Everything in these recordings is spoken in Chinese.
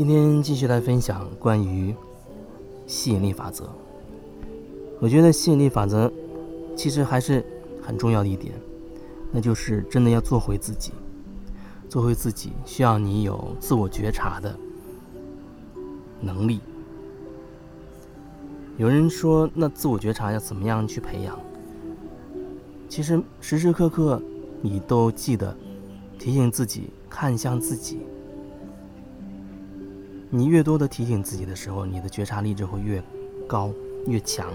今天继续来分享关于吸引力法则。我觉得吸引力法则其实还是很重要的一点，那就是真的要做回自己。做回自己需要你有自我觉察的能力。有人说，那自我觉察要怎么样去培养？其实时时刻刻你都记得提醒自己看向自己。你越多的提醒自己的时候，你的觉察力就会越高越强。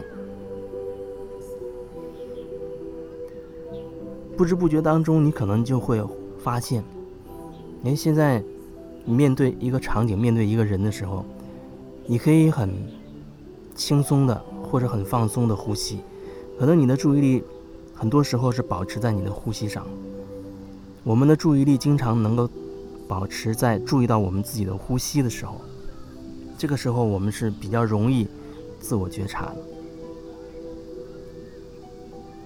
不知不觉当中，你可能就会发现，哎，现在你面对一个场景、面对一个人的时候，你可以很轻松的或者很放松的呼吸，可能你的注意力很多时候是保持在你的呼吸上。我们的注意力经常能够。保持在注意到我们自己的呼吸的时候，这个时候我们是比较容易自我觉察的，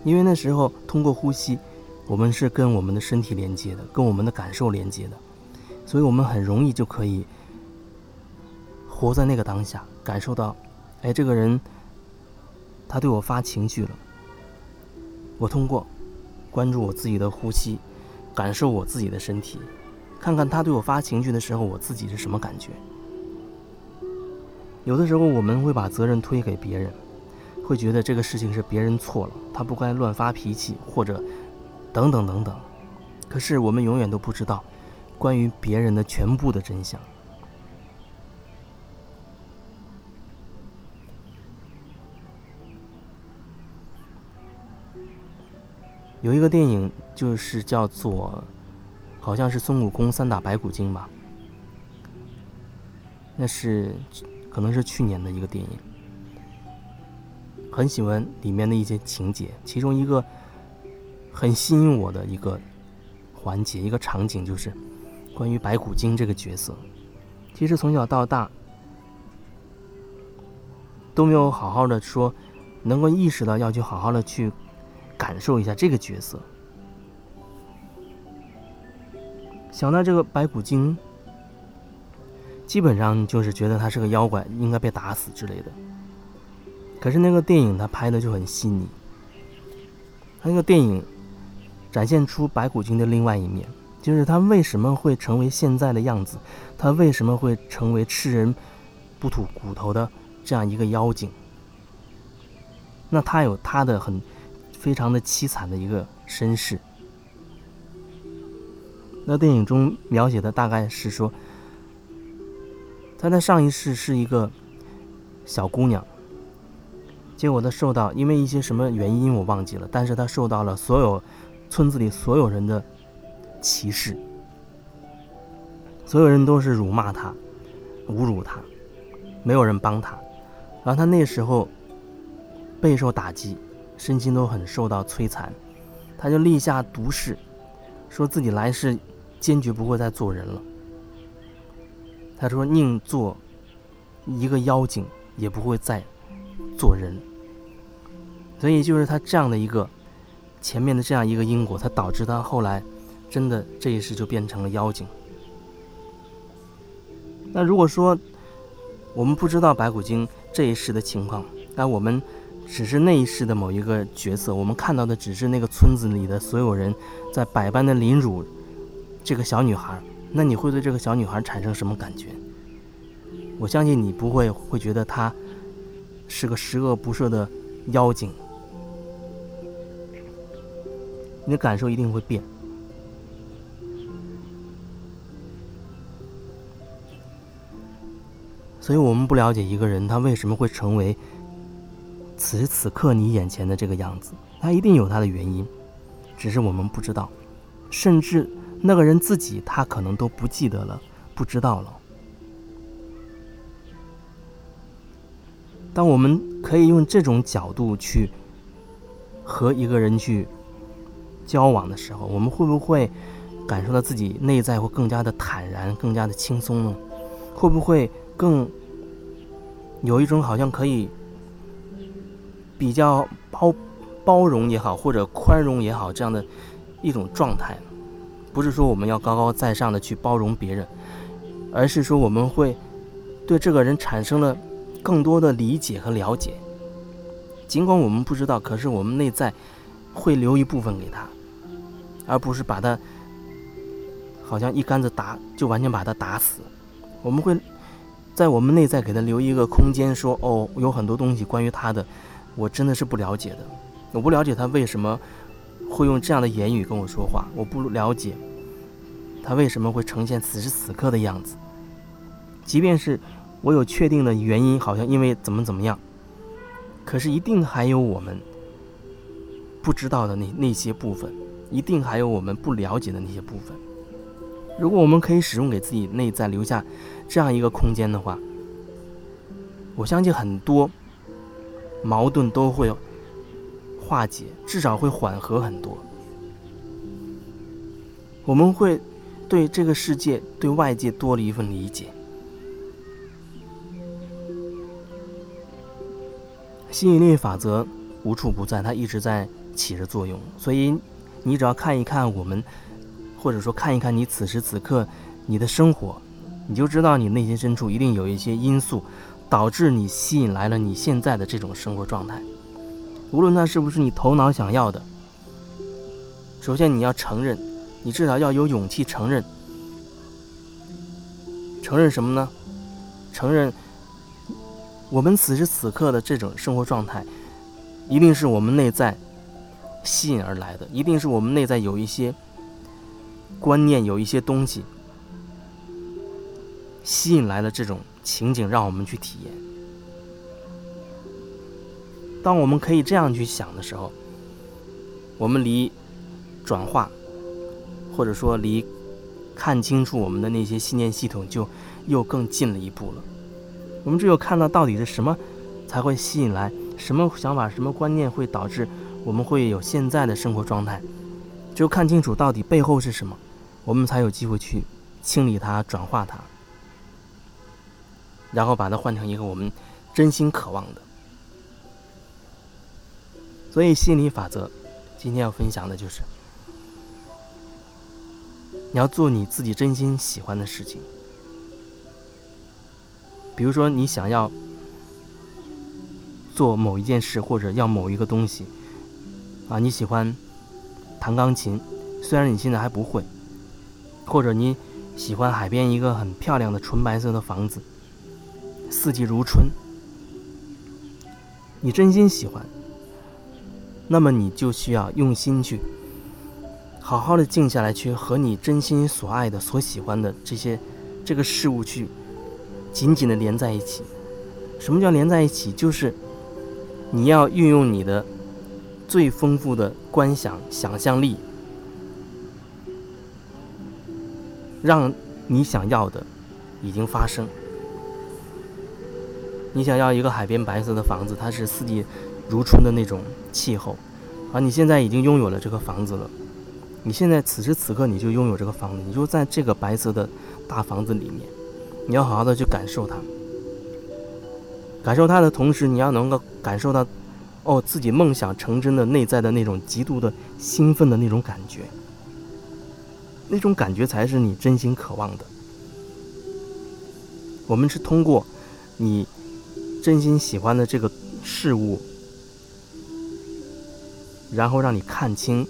因为那时候通过呼吸，我们是跟我们的身体连接的，跟我们的感受连接的，所以我们很容易就可以活在那个当下，感受到，哎，这个人他对我发情绪了，我通过关注我自己的呼吸，感受我自己的身体。看看他对我发情绪的时候，我自己是什么感觉？有的时候我们会把责任推给别人，会觉得这个事情是别人错了，他不该乱发脾气，或者等等等等。可是我们永远都不知道关于别人的全部的真相。有一个电影就是叫做。好像是孙悟空三打白骨精吧，那是可能是去年的一个电影，很喜欢里面的一些情节，其中一个很吸引我的一个环节、一个场景，就是关于白骨精这个角色。其实从小到大都没有好好的说，能够意识到要去好好的去感受一下这个角色。想到这个白骨精，基本上就是觉得他是个妖怪，应该被打死之类的。可是那个电影他拍的就很细腻，他那个电影展现出白骨精的另外一面，就是他为什么会成为现在的样子，他为什么会成为吃人不吐骨头的这样一个妖精。那他有他的很非常的凄惨的一个身世。那电影中描写的大概是说，她在上一世是一个小姑娘，结果她受到因为一些什么原因我忘记了，但是她受到了所有村子里所有人的歧视，所有人都是辱骂她、侮辱她，没有人帮她，然后她那时候备受打击，身心都很受到摧残，她就立下毒誓，说自己来世。坚决不会再做人了。他说：“宁做一个妖精，也不会再做人。”所以，就是他这样的一个前面的这样一个因果，他导致他后来真的这一世就变成了妖精。那如果说我们不知道白骨精这一世的情况，那我们只是那一世的某一个角色，我们看到的只是那个村子里的所有人在百般的凌辱。这个小女孩，那你会对这个小女孩产生什么感觉？我相信你不会会觉得她是个十恶不赦的妖精，你的感受一定会变。所以我们不了解一个人，他为什么会成为此时此刻你眼前的这个样子，他一定有他的原因，只是我们不知道，甚至。那个人自己，他可能都不记得了，不知道了。当我们可以用这种角度去和一个人去交往的时候，我们会不会感受到自己内在会更加的坦然、更加的轻松呢？会不会更有一种好像可以比较包包容也好，或者宽容也好，这样的一种状态？不是说我们要高高在上的去包容别人，而是说我们会对这个人产生了更多的理解和了解。尽管我们不知道，可是我们内在会留一部分给他，而不是把他好像一竿子打就完全把他打死。我们会在我们内在给他留一个空间，说：“哦，有很多东西关于他的，我真的是不了解的。我不了解他为什么会用这样的言语跟我说话，我不了解他为什么会呈现此时此刻的样子。即便是我有确定的原因，好像因为怎么怎么样。”可是一定还有我们不知道的那那些部分，一定还有我们不了解的那些部分。如果我们可以始终给自己内在留下这样一个空间的话，我相信很多矛盾都会化解，至少会缓和很多。我们会对这个世界、对外界多了一份理解。吸引力法则无处不在，它一直在起着作用。所以，你只要看一看我们，或者说看一看你此时此刻你的生活，你就知道你内心深处一定有一些因素，导致你吸引来了你现在的这种生活状态。无论它是不是你头脑想要的，首先你要承认，你至少要有勇气承认。承认什么呢？承认。我们此时此刻的这种生活状态，一定是我们内在吸引而来的，一定是我们内在有一些观念，有一些东西吸引来了这种情景，让我们去体验。当我们可以这样去想的时候，我们离转化，或者说离看清楚我们的那些信念系统，就又更近了一步了。我们只有看到到底是什么，才会吸引来什么想法、什么观念，会导致我们会有现在的生活状态。只有看清楚到底背后是什么，我们才有机会去清理它、转化它，然后把它换成一个我们真心渴望的。所以，心理法则今天要分享的就是：你要做你自己真心喜欢的事情。比如说，你想要做某一件事，或者要某一个东西，啊，你喜欢弹钢琴，虽然你现在还不会，或者你喜欢海边一个很漂亮的纯白色的房子，四季如春，你真心喜欢，那么你就需要用心去，好好的静下来，去和你真心所爱的、所喜欢的这些这个事物去。紧紧的连在一起。什么叫连在一起？就是你要运用你的最丰富的观想想象力，让你想要的已经发生。你想要一个海边白色的房子，它是四季如春的那种气候，而你现在已经拥有了这个房子了。你现在此时此刻你就拥有这个房子，你就在这个白色的大房子里面。你要好好的去感受它，感受它的同时，你要能够感受到，哦，自己梦想成真的内在的那种极度的兴奋的那种感觉，那种感觉才是你真心渴望的。我们是通过你真心喜欢的这个事物，然后让你看清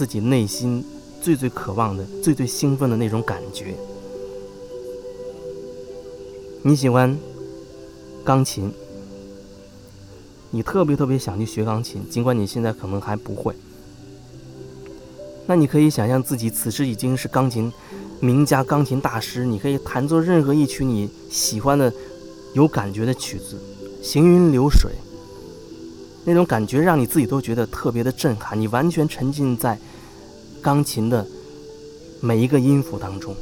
自己内心最最渴望的、最最兴奋的那种感觉。你喜欢钢琴，你特别特别想去学钢琴，尽管你现在可能还不会。那你可以想象自己此时已经是钢琴名家、钢琴大师，你可以弹奏任何一曲你喜欢的、有感觉的曲子，行云流水，那种感觉让你自己都觉得特别的震撼。你完全沉浸在钢琴的每一个音符当中，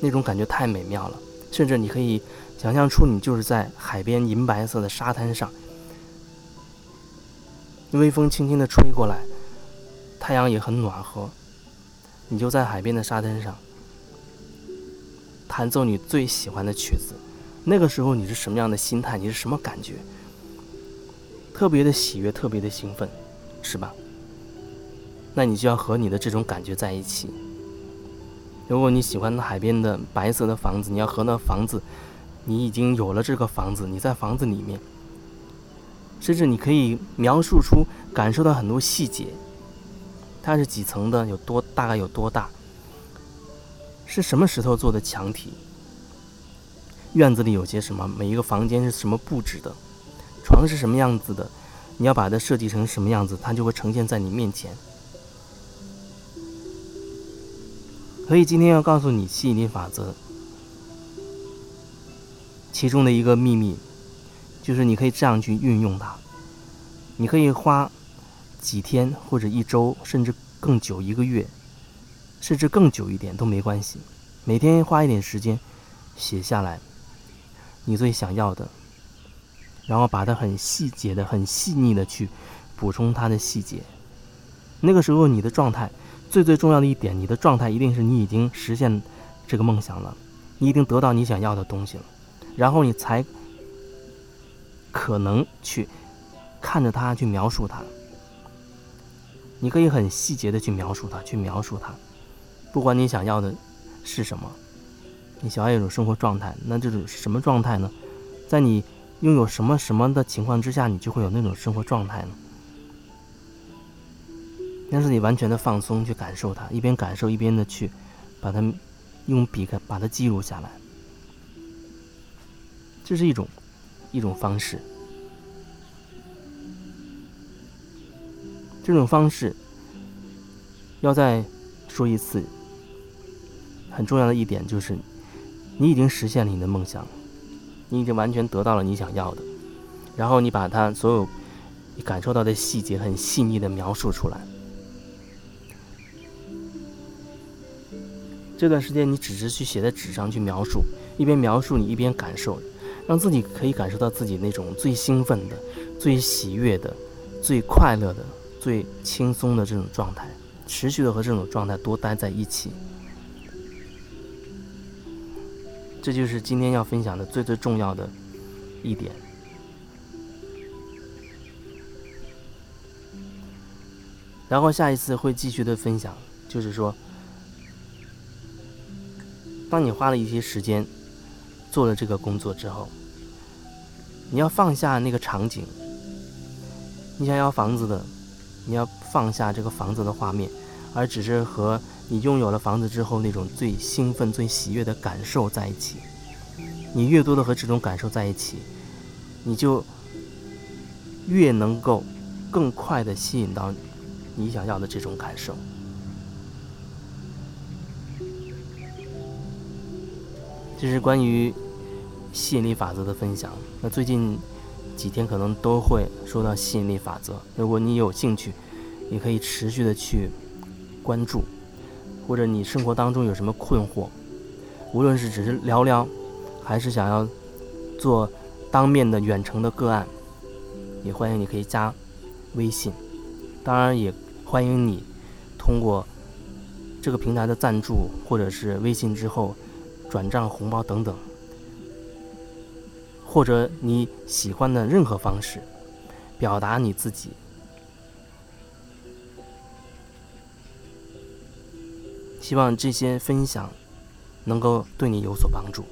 那种感觉太美妙了。甚至你可以想象出，你就是在海边银白色的沙滩上，微风轻轻的吹过来，太阳也很暖和，你就在海边的沙滩上弹奏你最喜欢的曲子。那个时候你是什么样的心态？你是什么感觉？特别的喜悦，特别的兴奋，是吧？那你就要和你的这种感觉在一起。如果你喜欢海边的白色的房子，你要和那房子你已经有了这个房子，你在房子里面，甚至你可以描述出、感受到很多细节。它是几层的？有多大概有多大？是什么石头做的墙体？院子里有些什么？每一个房间是什么布置的？床是什么样子的？你要把它设计成什么样子，它就会呈现在你面前。所以今天要告诉你吸引力法则，其中的一个秘密，就是你可以这样去运用它。你可以花几天或者一周，甚至更久，一个月，甚至更久一点都没关系。每天花一点时间写下来你最想要的。然后把它很细节的、很细腻的去补充它的细节。那个时候，你的状态最最重要的一点，你的状态一定是你已经实现这个梦想了，你已经得到你想要的东西了，然后你才可能去看着它，去描述它。你可以很细节的去描述它，去描述它。不管你想要的是什么，你想要一种生活状态，那这种什么状态呢？在你。拥有什么什么的情况之下，你就会有那种生活状态呢？但是你完全的放松去感受它，一边感受一边的去把它用笔把它记录下来，这是一种一种方式。这种方式要再说一次，很重要的一点就是，你已经实现了你的梦想。你已经完全得到了你想要的，然后你把它所有你感受到的细节很细腻的描述出来。这段时间你只是去写在纸上去描述，一边描述你一边感受，让自己可以感受到自己那种最兴奋的、最喜悦的、最快乐的、最轻松的这种状态，持续的和这种状态多待在一起。这就是今天要分享的最最重要的一点。然后下一次会继续的分享，就是说，当你花了一些时间做了这个工作之后，你要放下那个场景，你想要房子的，你要放下这个房子的画面，而只是和。你拥有了房子之后，那种最兴奋、最喜悦的感受在一起，你越多的和这种感受在一起，你就越能够更快的吸引到你想要的这种感受。这是关于吸引力法则的分享。那最近几天可能都会说到吸引力法则，如果你有兴趣，也可以持续的去关注。或者你生活当中有什么困惑，无论是只是聊聊，还是想要做当面的远程的个案，也欢迎你可以加微信。当然也欢迎你通过这个平台的赞助，或者是微信之后转账红包等等，或者你喜欢的任何方式表达你自己。希望这些分享能够对你有所帮助。